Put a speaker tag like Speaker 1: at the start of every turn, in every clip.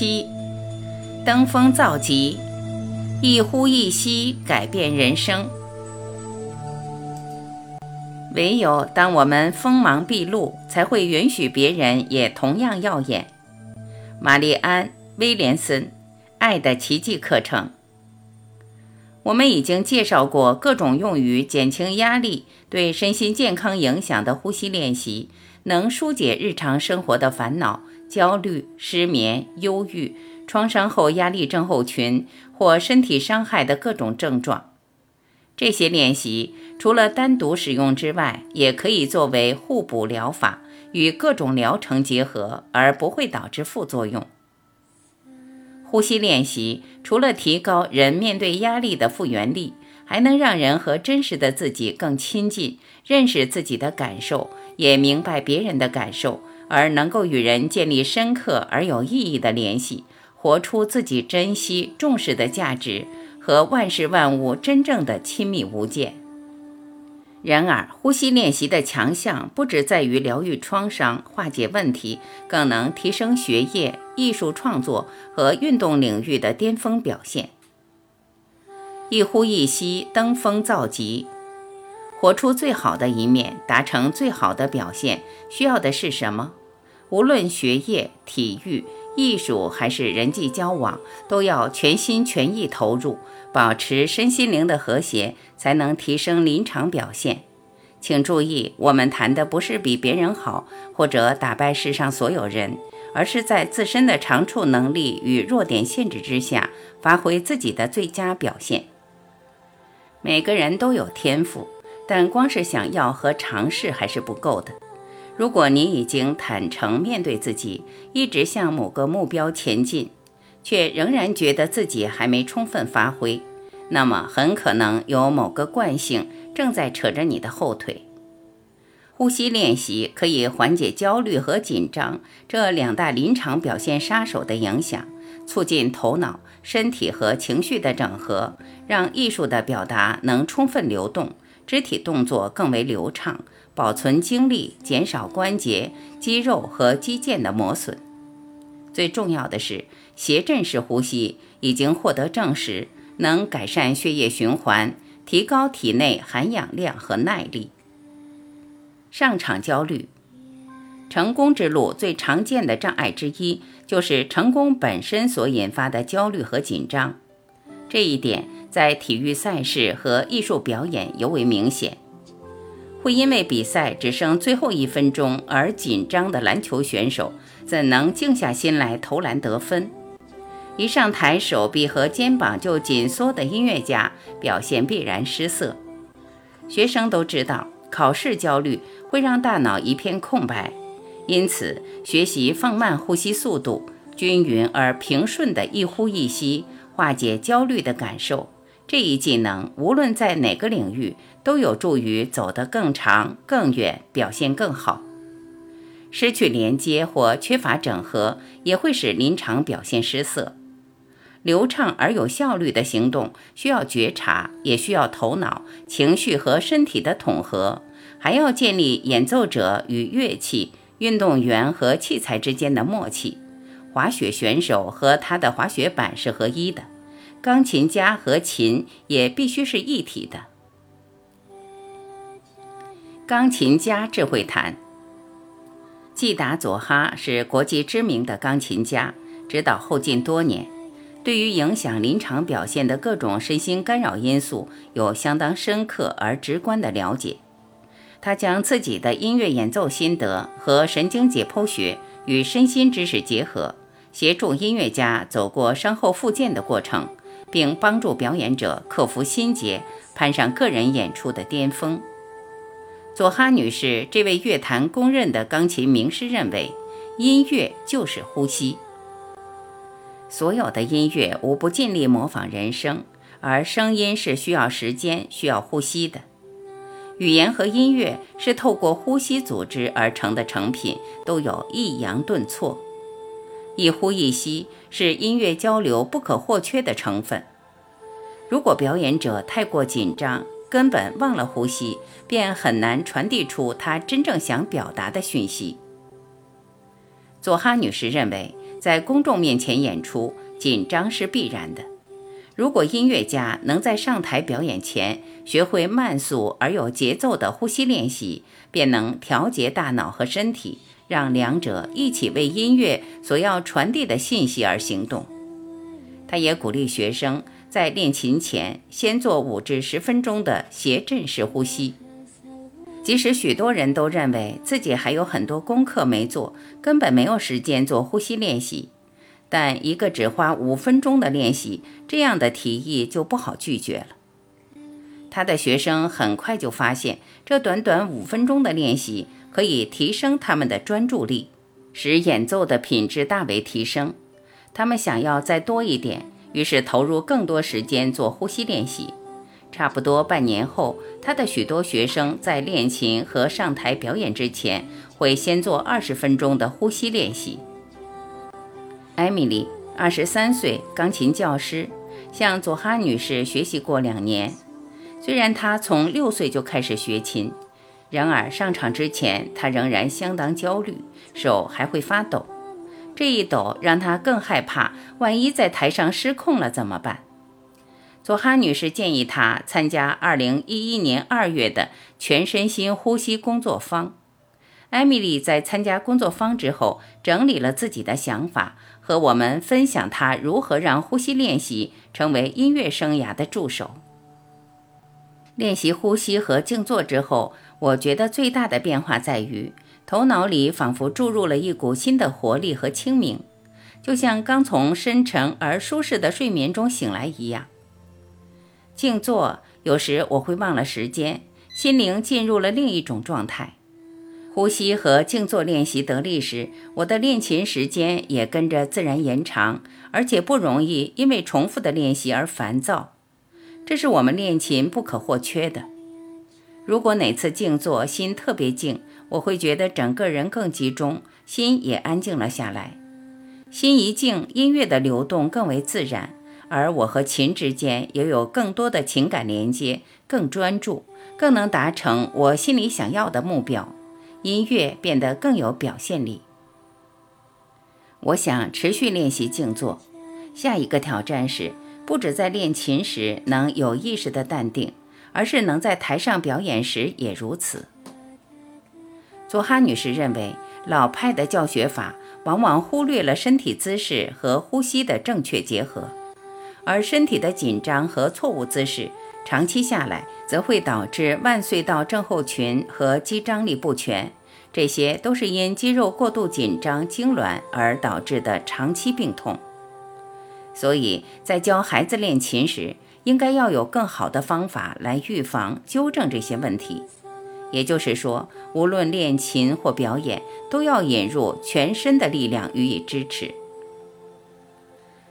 Speaker 1: 七，登峰造极，一呼一吸改变人生。唯有当我们锋芒毕露，才会允许别人也同样耀眼。玛丽安·威廉森，《爱的奇迹课程》。我们已经介绍过各种用于减轻压力、对身心健康影响的呼吸练习，能疏解日常生活的烦恼、焦虑、失眠、忧郁、创伤后压力症候群或身体伤害的各种症状。这些练习除了单独使用之外，也可以作为互补疗法，与各种疗程结合，而不会导致副作用。呼吸练习除了提高人面对压力的复原力，还能让人和真实的自己更亲近，认识自己的感受，也明白别人的感受，而能够与人建立深刻而有意义的联系，活出自己珍惜重视的价值。和万事万物真正的亲密无间。然而，呼吸练习的强项不只在于疗愈创伤、化解问题，更能提升学业、艺术创作和运动领域的巅峰表现。一呼一吸，登峰造极，活出最好的一面，达成最好的表现，需要的是什么？无论学业、体育。艺术还是人际交往，都要全心全意投入，保持身心灵的和谐，才能提升临场表现。请注意，我们谈的不是比别人好，或者打败世上所有人，而是在自身的长处、能力与弱点限制之下，发挥自己的最佳表现。每个人都有天赋，但光是想要和尝试还是不够的。如果你已经坦诚面对自己，一直向某个目标前进，却仍然觉得自己还没充分发挥，那么很可能有某个惯性正在扯着你的后腿。呼吸练习可以缓解焦虑和紧张这两大临场表现杀手的影响，促进头脑、身体和情绪的整合，让艺术的表达能充分流动，肢体动作更为流畅。保存精力，减少关节、肌肉和肌腱的磨损。最重要的是，斜振式呼吸已经获得证实，能改善血液循环，提高体内含氧量和耐力。上场焦虑，成功之路最常见的障碍之一，就是成功本身所引发的焦虑和紧张。这一点在体育赛事和艺术表演尤为明显。会因为比赛只剩最后一分钟而紧张的篮球选手，怎能静下心来投篮得分？一上台，手臂和肩膀就紧缩的音乐家，表现必然失色。学生都知道，考试焦虑会让大脑一片空白，因此学习放慢呼吸速度，均匀而平顺的一呼一吸，化解焦虑的感受。这一技能，无论在哪个领域，都有助于走得更长、更远，表现更好。失去连接或缺乏整合，也会使临场表现失色。流畅而有效率的行动，需要觉察，也需要头脑、情绪和身体的统合，还要建立演奏者与乐器、运动员和器材之间的默契。滑雪选手和他的滑雪板是合一的。钢琴家和琴也必须是一体的。钢琴家智慧谈。季达佐哈是国际知名的钢琴家，指导后进多年，对于影响临场表现的各种身心干扰因素有相当深刻而直观的了解。他将自己的音乐演奏心得和神经解剖学与身心知识结合，协助音乐家走过伤后复健的过程。并帮助表演者克服心结，攀上个人演出的巅峰。佐哈女士这位乐坛公认的钢琴名师认为，音乐就是呼吸。所有的音乐无不尽力模仿人声，而声音是需要时间、需要呼吸的。语言和音乐是透过呼吸组织而成的成品，都有抑扬顿挫。一呼一吸是音乐交流不可或缺的成分。如果表演者太过紧张，根本忘了呼吸，便很难传递出他真正想表达的讯息。佐哈女士认为，在公众面前演出，紧张是必然的。如果音乐家能在上台表演前学会慢速而有节奏的呼吸练习，便能调节大脑和身体，让两者一起为音乐所要传递的信息而行动。他也鼓励学生在练琴前先做五至十分钟的斜振式呼吸。即使许多人都认为自己还有很多功课没做，根本没有时间做呼吸练习。但一个只花五分钟的练习，这样的提议就不好拒绝了。他的学生很快就发现，这短短五分钟的练习可以提升他们的专注力，使演奏的品质大为提升。他们想要再多一点，于是投入更多时间做呼吸练习。差不多半年后，他的许多学生在练琴和上台表演之前，会先做二十分钟的呼吸练习。艾米丽，二十三岁，钢琴教师，向佐哈女士学习过两年。虽然她从六岁就开始学琴，然而上场之前，他仍然相当焦虑，手还会发抖。这一抖让他更害怕，万一在台上失控了怎么办？佐哈女士建议他参加二零一一年二月的全身心呼吸工作坊。艾米丽在参加工作坊之后，整理了自己的想法，和我们分享她如何让呼吸练习成为音乐生涯的助手。练习呼吸和静坐之后，我觉得最大的变化在于，头脑里仿佛注入了一股新的活力和清明，就像刚从深沉而舒适的睡眠中醒来一样。静坐有时我会忘了时间，心灵进入了另一种状态。呼吸和静坐练习得力时，我的练琴时间也跟着自然延长，而且不容易因为重复的练习而烦躁。这是我们练琴不可或缺的。如果哪次静坐心特别静，我会觉得整个人更集中，心也安静了下来。心一静，音乐的流动更为自然，而我和琴之间也有更多的情感连接，更专注，更能达成我心里想要的目标。音乐变得更有表现力。我想持续练习静坐。下一个挑战是，不止在练琴时能有意识的淡定，而是能在台上表演时也如此。佐哈女士认为，老派的教学法往往忽略了身体姿势和呼吸的正确结合，而身体的紧张和错误姿势。长期下来，则会导致腕隧道症候群和肌张力不全，这些都是因肌肉过度紧张痉挛而导致的长期病痛。所以在教孩子练琴时，应该要有更好的方法来预防、纠正这些问题。也就是说，无论练琴或表演，都要引入全身的力量予以支持。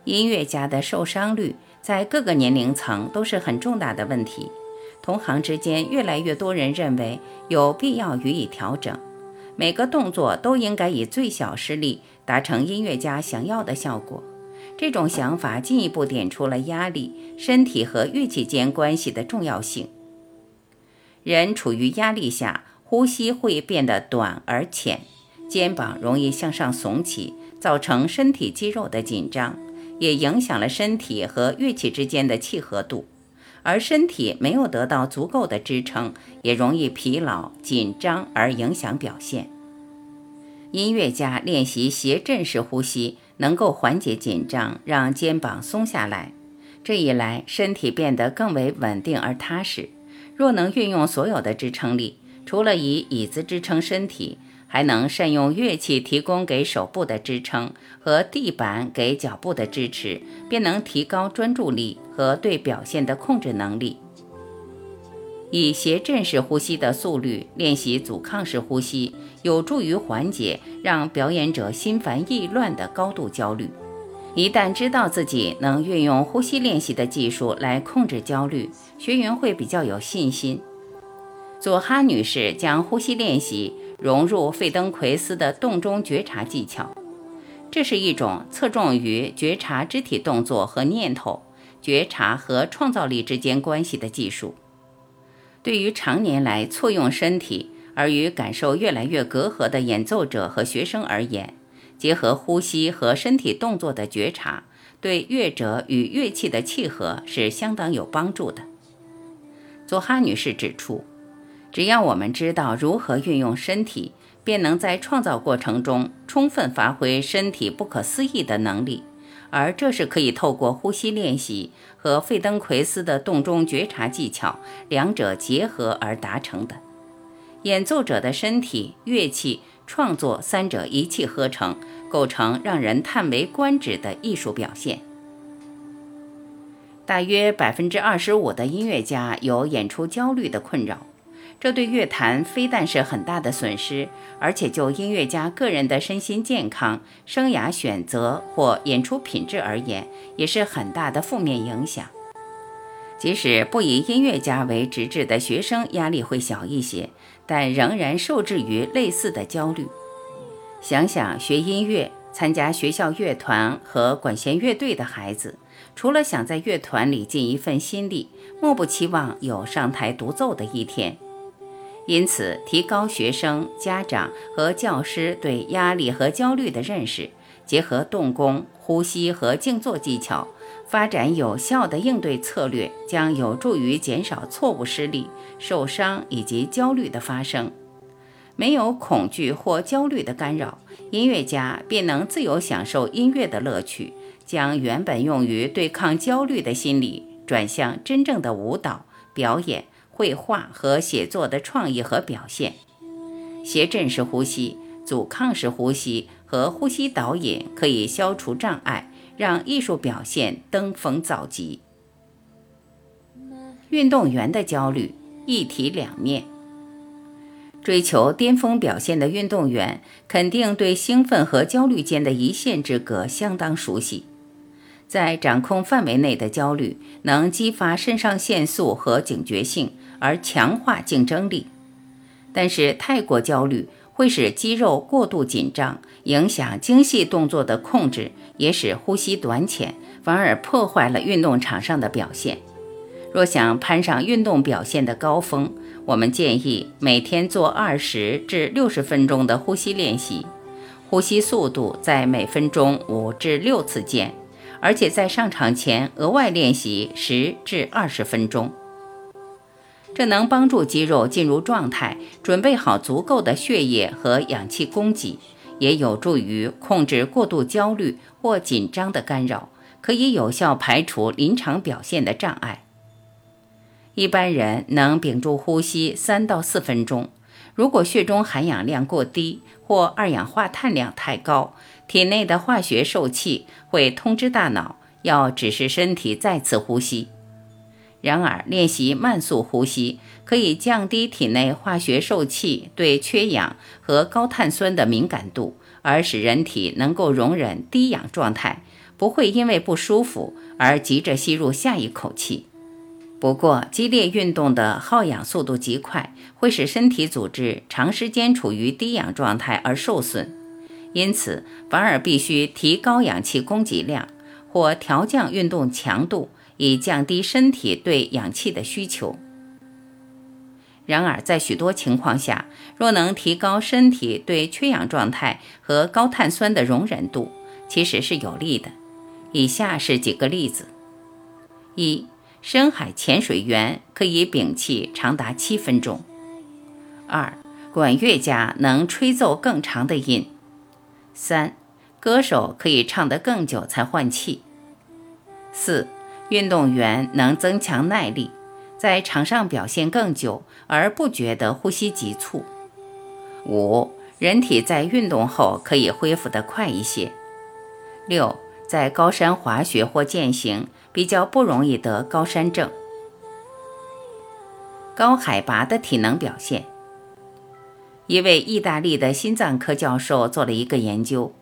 Speaker 1: 音乐家的受伤率。在各个年龄层都是很重大的问题，同行之间越来越多人认为有必要予以调整，每个动作都应该以最小施力达成音乐家想要的效果。这种想法进一步点出了压力、身体和乐器间关系的重要性。人处于压力下，呼吸会变得短而浅，肩膀容易向上耸起，造成身体肌肉的紧张。也影响了身体和乐器之间的契合度，而身体没有得到足够的支撑，也容易疲劳、紧张而影响表现。音乐家练习斜振式呼吸，能够缓解紧张，让肩膀松下来。这一来，身体变得更为稳定而踏实。若能运用所有的支撑力，除了以椅子支撑身体。还能善用乐器提供给手部的支撑和地板给脚部的支持，便能提高专注力和对表现的控制能力。以斜振式呼吸的速率练习阻抗式呼吸，有助于缓解让表演者心烦意乱的高度焦虑。一旦知道自己能运用呼吸练习的技术来控制焦虑，学员会比较有信心。佐哈女士将呼吸练习。融入费登奎斯的动中觉察技巧，这是一种侧重于觉察肢体动作和念头、觉察和创造力之间关系的技术。对于常年来错用身体而与感受越来越隔阂的演奏者和学生而言，结合呼吸和身体动作的觉察，对乐者与乐器的契合是相当有帮助的。佐哈女士指出，只要我们知道如何运用身体，便能在创造过程中充分发挥身体不可思议的能力，而这是可以透过呼吸练习和费登奎斯的洞中觉察技巧两者结合而达成的。演奏者的身体、乐器、创作三者一气呵成，构成让人叹为观止的艺术表现。大约百分之二十五的音乐家有演出焦虑的困扰，这对乐坛非但是很大的损失，而且就音乐家个人的身心健康、生涯选择或演出品质而言，也是很大的负面影响。即使不以音乐家为直至的学生压力会小一些，但仍然受制于类似的焦虑。想想学音乐、参加学校乐团和管弦乐队的孩子，除了想在乐团里尽一份心力，莫不期望有上台独奏的一天。因此，提高学生、家长和教师对压力和焦虑的认识，结合动功、呼吸和静坐技巧。发展有效的应对策略，将有助于减少错误失利、受伤以及焦虑的发生。没有恐惧或焦虑的干扰，音乐家便能自由享受音乐的乐趣，将原本用于对抗焦虑的心理转向真正的舞蹈、表演、绘画和写作的创意和表现。谐振式呼吸、阻抗式呼吸和呼吸导引可以消除障碍。让艺术表现登峰造极。运动员的焦虑一体两面。追求巅峰表现的运动员肯定对兴奋和焦虑间的一线之隔相当熟悉。在掌控范围内的焦虑能激发肾上腺素和警觉性，而强化竞争力。但是太过焦虑。会使肌肉过度紧张，影响精细动作的控制，也使呼吸短浅，反而破坏了运动场上的表现。若想攀上运动表现的高峰，我们建议每天做二十至六十分钟的呼吸练习，呼吸速度在每分钟五至六次间，而且在上场前额外练习十至二十分钟。这能帮助肌肉进入状态，准备好足够的血液和氧气供给，也有助于控制过度焦虑或紧张的干扰，可以有效排除临场表现的障碍。一般人能屏住呼吸三到四分钟，如果血中含氧量过低或二氧化碳量太高，体内的化学受气会通知大脑要指示身体再次呼吸。然而，练习慢速呼吸可以降低体内化学受气对缺氧和高碳酸的敏感度，而使人体能够容忍低氧状态，不会因为不舒服而急着吸入下一口气。不过，激烈运动的耗氧速度极快，会使身体组织长时间处于低氧状态而受损，因此反而必须提高氧气供给量或调降运动强度。以降低身体对氧气的需求。然而，在许多情况下，若能提高身体对缺氧状态和高碳酸的容忍度，其实是有利的。以下是几个例子：一、深海潜水员可以屏气长达七分钟；二、管乐家能吹奏更长的音；三、歌手可以唱得更久才换气；四。运动员能增强耐力，在场上表现更久而不觉得呼吸急促。五，人体在运动后可以恢复得快一些。六，在高山滑雪或健行比较不容易得高山症。高海拔的体能表现，一位意大利的心脏科教授做了一个研究，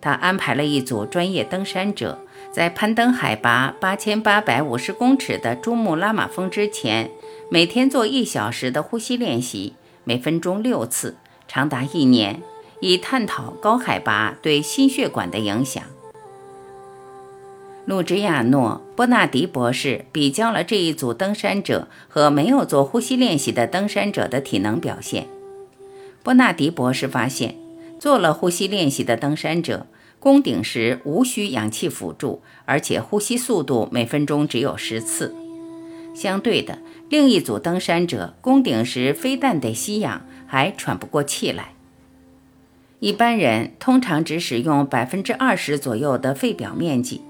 Speaker 1: 他安排了一组专业登山者。在攀登海拔八千八百五十公尺的珠穆朗玛峰之前，每天做一小时的呼吸练习，每分钟六次，长达一年，以探讨高海拔对心血管的影响。路吉亚诺·波纳迪博士比较了这一组登山者和没有做呼吸练习的登山者的体能表现。波纳迪博士发现。做了呼吸练习的登山者，攻顶时无需氧气辅助，而且呼吸速度每分钟只有十次。相对的，另一组登山者攻顶时非但得吸氧，还喘不过气来。一般人通常只使用百分之二十左右的肺表面积，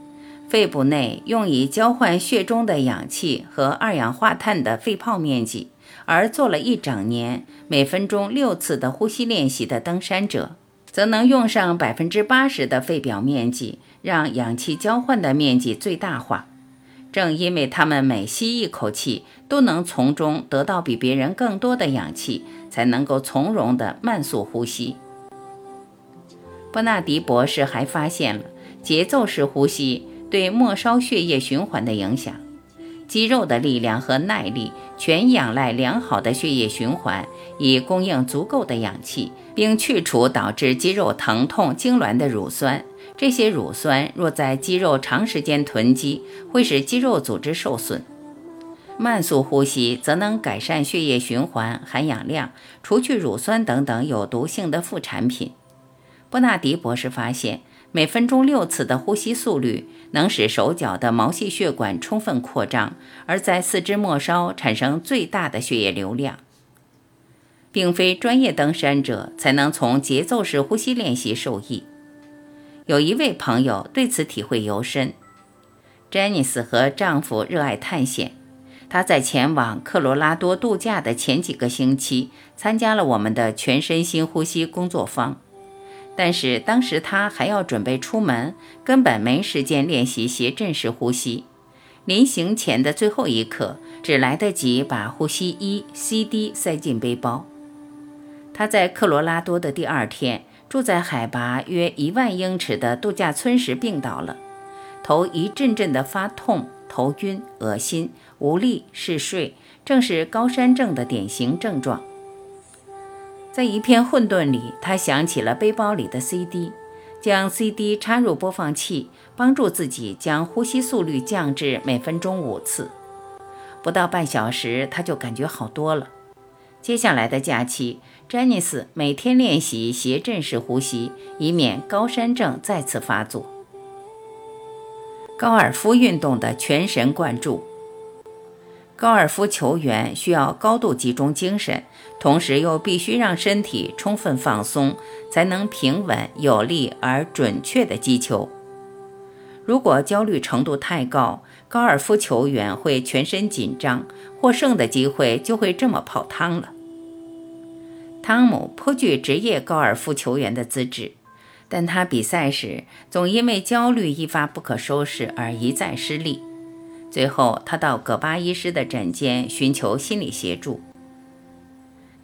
Speaker 1: 肺部内用以交换血中的氧气和二氧化碳的肺泡面积，而做了一整年每分钟六次的呼吸练习的登山者，则能用上百分之八十的肺表面积，让氧气交换的面积最大化。正因为他们每吸一口气都能从中得到比别人更多的氧气，才能够从容地慢速呼吸。波纳迪博士还发现了节奏式呼吸对末梢血液循环的影响。肌肉的力量和耐力全仰赖良好的血液循环，以供应足够的氧气，并去除导致肌肉疼痛痉挛的乳酸。这些乳酸若在肌肉长时间囤积，会使肌肉组织受损。慢速呼吸则能改善血液循环、含氧量，除去乳酸等等有毒性的副产品。波纳迪博士发现，每分钟六次的呼吸速率能使手脚的毛细血管充分扩张，而在四肢末梢产生最大的血液流量。并非专业登山者才能从节奏式呼吸练习受益。有一位朋友对此体会尤深。詹妮斯和丈夫热爱探险，她在前往科罗拉多度假的前几个星期，参加了我们的全身心呼吸工作坊。但是当时他还要准备出门，根本没时间练习斜振式呼吸。临行前的最后一刻，只来得及把呼吸衣 CD 塞进背包。他在科罗拉多的第二天，住在海拔约一万英尺的度假村时病倒了，头一阵阵的发痛、头晕、恶心、无力、嗜睡，正是高山症的典型症状。在一片混沌里，他想起了背包里的 CD，将 CD 插入播放器，帮助自己将呼吸速率降至每分钟五次。不到半小时，他就感觉好多了。接下来的假期，詹妮斯每天练习斜振式呼吸，以免高山症再次发作。高尔夫运动的全神贯注。高尔夫球员需要高度集中精神，同时又必须让身体充分放松，才能平稳、有力而准确地击球。如果焦虑程度太高，高尔夫球员会全身紧张，获胜的机会就会这么泡汤了。汤姆颇具职业高尔夫球员的资质，但他比赛时总因为焦虑一发不可收拾而一再失利。最后，他到葛巴医师的诊间寻求心理协助。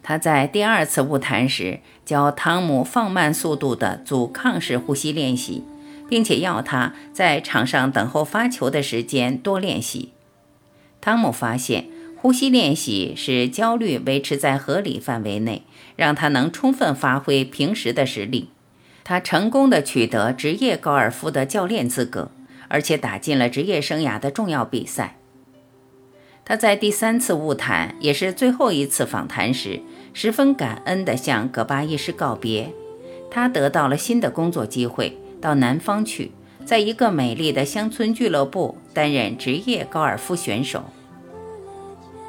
Speaker 1: 他在第二次晤谈时，教汤姆放慢速度的阻抗式呼吸练习，并且要他在场上等候发球的时间多练习。汤姆发现，呼吸练习使焦虑维持在合理范围内，让他能充分发挥平时的实力。他成功的取得职业高尔夫的教练资格。而且打进了职业生涯的重要比赛。他在第三次晤谈，也是最后一次访谈时，十分感恩地向戈巴医师告别。他得到了新的工作机会，到南方去，在一个美丽的乡村俱乐部担任职业高尔夫选手、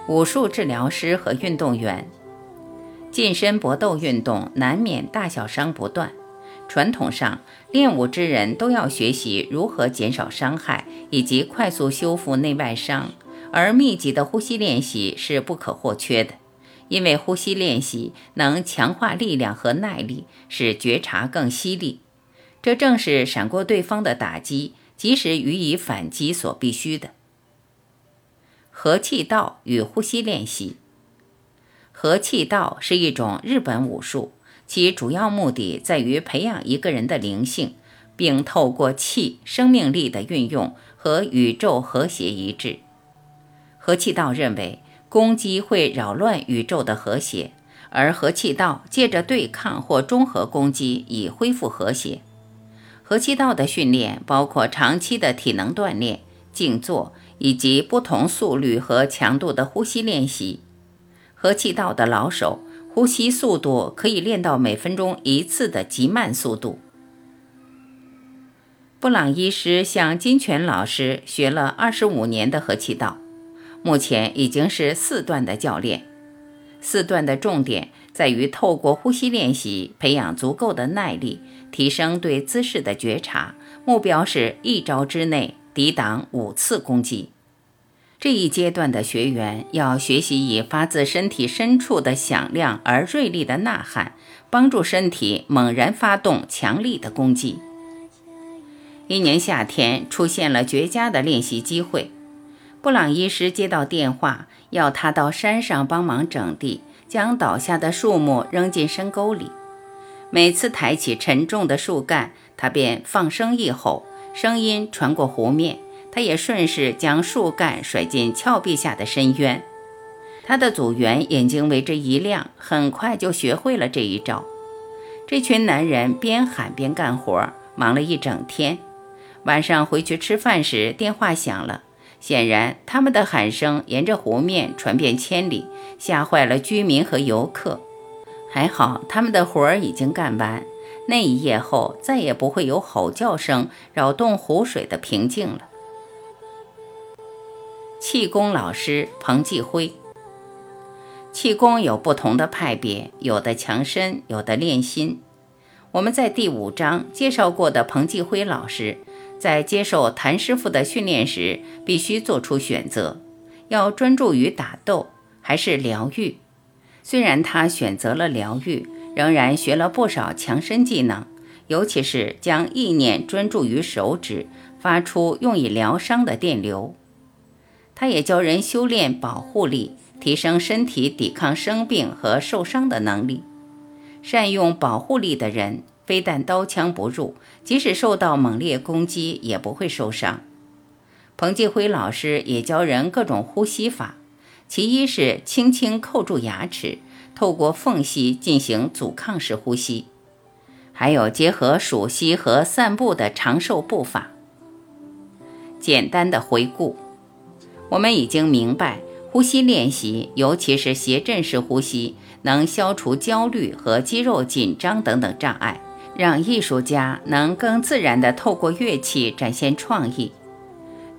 Speaker 1: 武术治疗师和运动员。近身搏斗运动难免大小伤不断。传统上，练武之人都要学习如何减少伤害以及快速修复内外伤，而密集的呼吸练习是不可或缺的，因为呼吸练习能强化力量和耐力，使觉察更犀利。这正是闪过对方的打击，及时予以反击所必须的。和气道与呼吸练习，和气道是一种日本武术。其主要目的在于培养一个人的灵性，并透过气生命力的运用和宇宙和谐一致。和气道认为，攻击会扰乱宇宙的和谐，而和气道借着对抗或中和攻击以恢复和谐。和气道的训练包括长期的体能锻炼、静坐以及不同速率和强度的呼吸练习。和气道的老手。呼吸速度可以练到每分钟一次的极慢速度。布朗医师向金泉老师学了二十五年的和气道，目前已经是四段的教练。四段的重点在于透过呼吸练习，培养足够的耐力，提升对姿势的觉察。目标是一招之内抵挡五次攻击。这一阶段的学员要学习以发自身体深处的响亮而锐利的呐喊，帮助身体猛然发动强力的攻击。一年夏天出现了绝佳的练习机会。布朗医师接到电话，要他到山上帮忙整地，将倒下的树木扔进深沟里。每次抬起沉重的树干，他便放声一吼，声音传过湖面。他也顺势将树干甩进峭壁下的深渊。他的组员眼睛为之一亮，很快就学会了这一招。这群男人边喊边干活，忙了一整天。晚上回去吃饭时，电话响了。显然，他们的喊声沿着湖面传遍千里，吓坏了居民和游客。还好，他们的活儿已经干完。那一夜后，再也不会有吼叫声扰动湖水的平静了。气功老师彭继辉。气功有不同的派别，有的强身，有的练心。我们在第五章介绍过的彭继辉老师。在接受谭师傅的训练时，必须做出选择：要专注于打斗，还是疗愈？虽然他选择了疗愈，仍然学了不少强身技能，尤其是将意念专注于手指，发出用以疗伤的电流。他也教人修炼保护力，提升身体抵抗生病和受伤的能力。善用保护力的人。非但刀枪不入，即使受到猛烈攻击也不会受伤。彭继辉老师也教人各种呼吸法，其一是轻轻扣住牙齿，透过缝隙进行阻抗式呼吸；还有结合数息和散步的长寿步法。简单的回顾，我们已经明白，呼吸练习，尤其是斜振式呼吸，能消除焦虑和肌肉紧张等等障碍。让艺术家能更自然地透过乐器展现创意。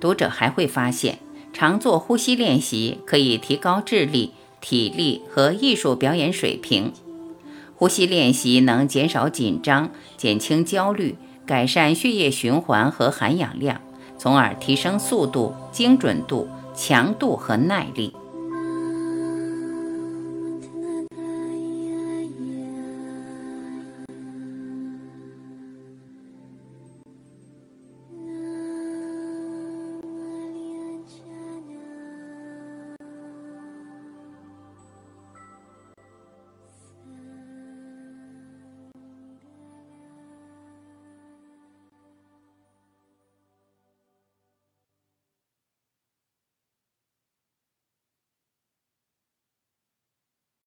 Speaker 1: 读者还会发现，常做呼吸练习可以提高智力、体力和艺术表演水平。呼吸练习能减少紧张、减轻焦虑、改善血液循环和含氧量，从而提升速度、精准度、强度和耐力。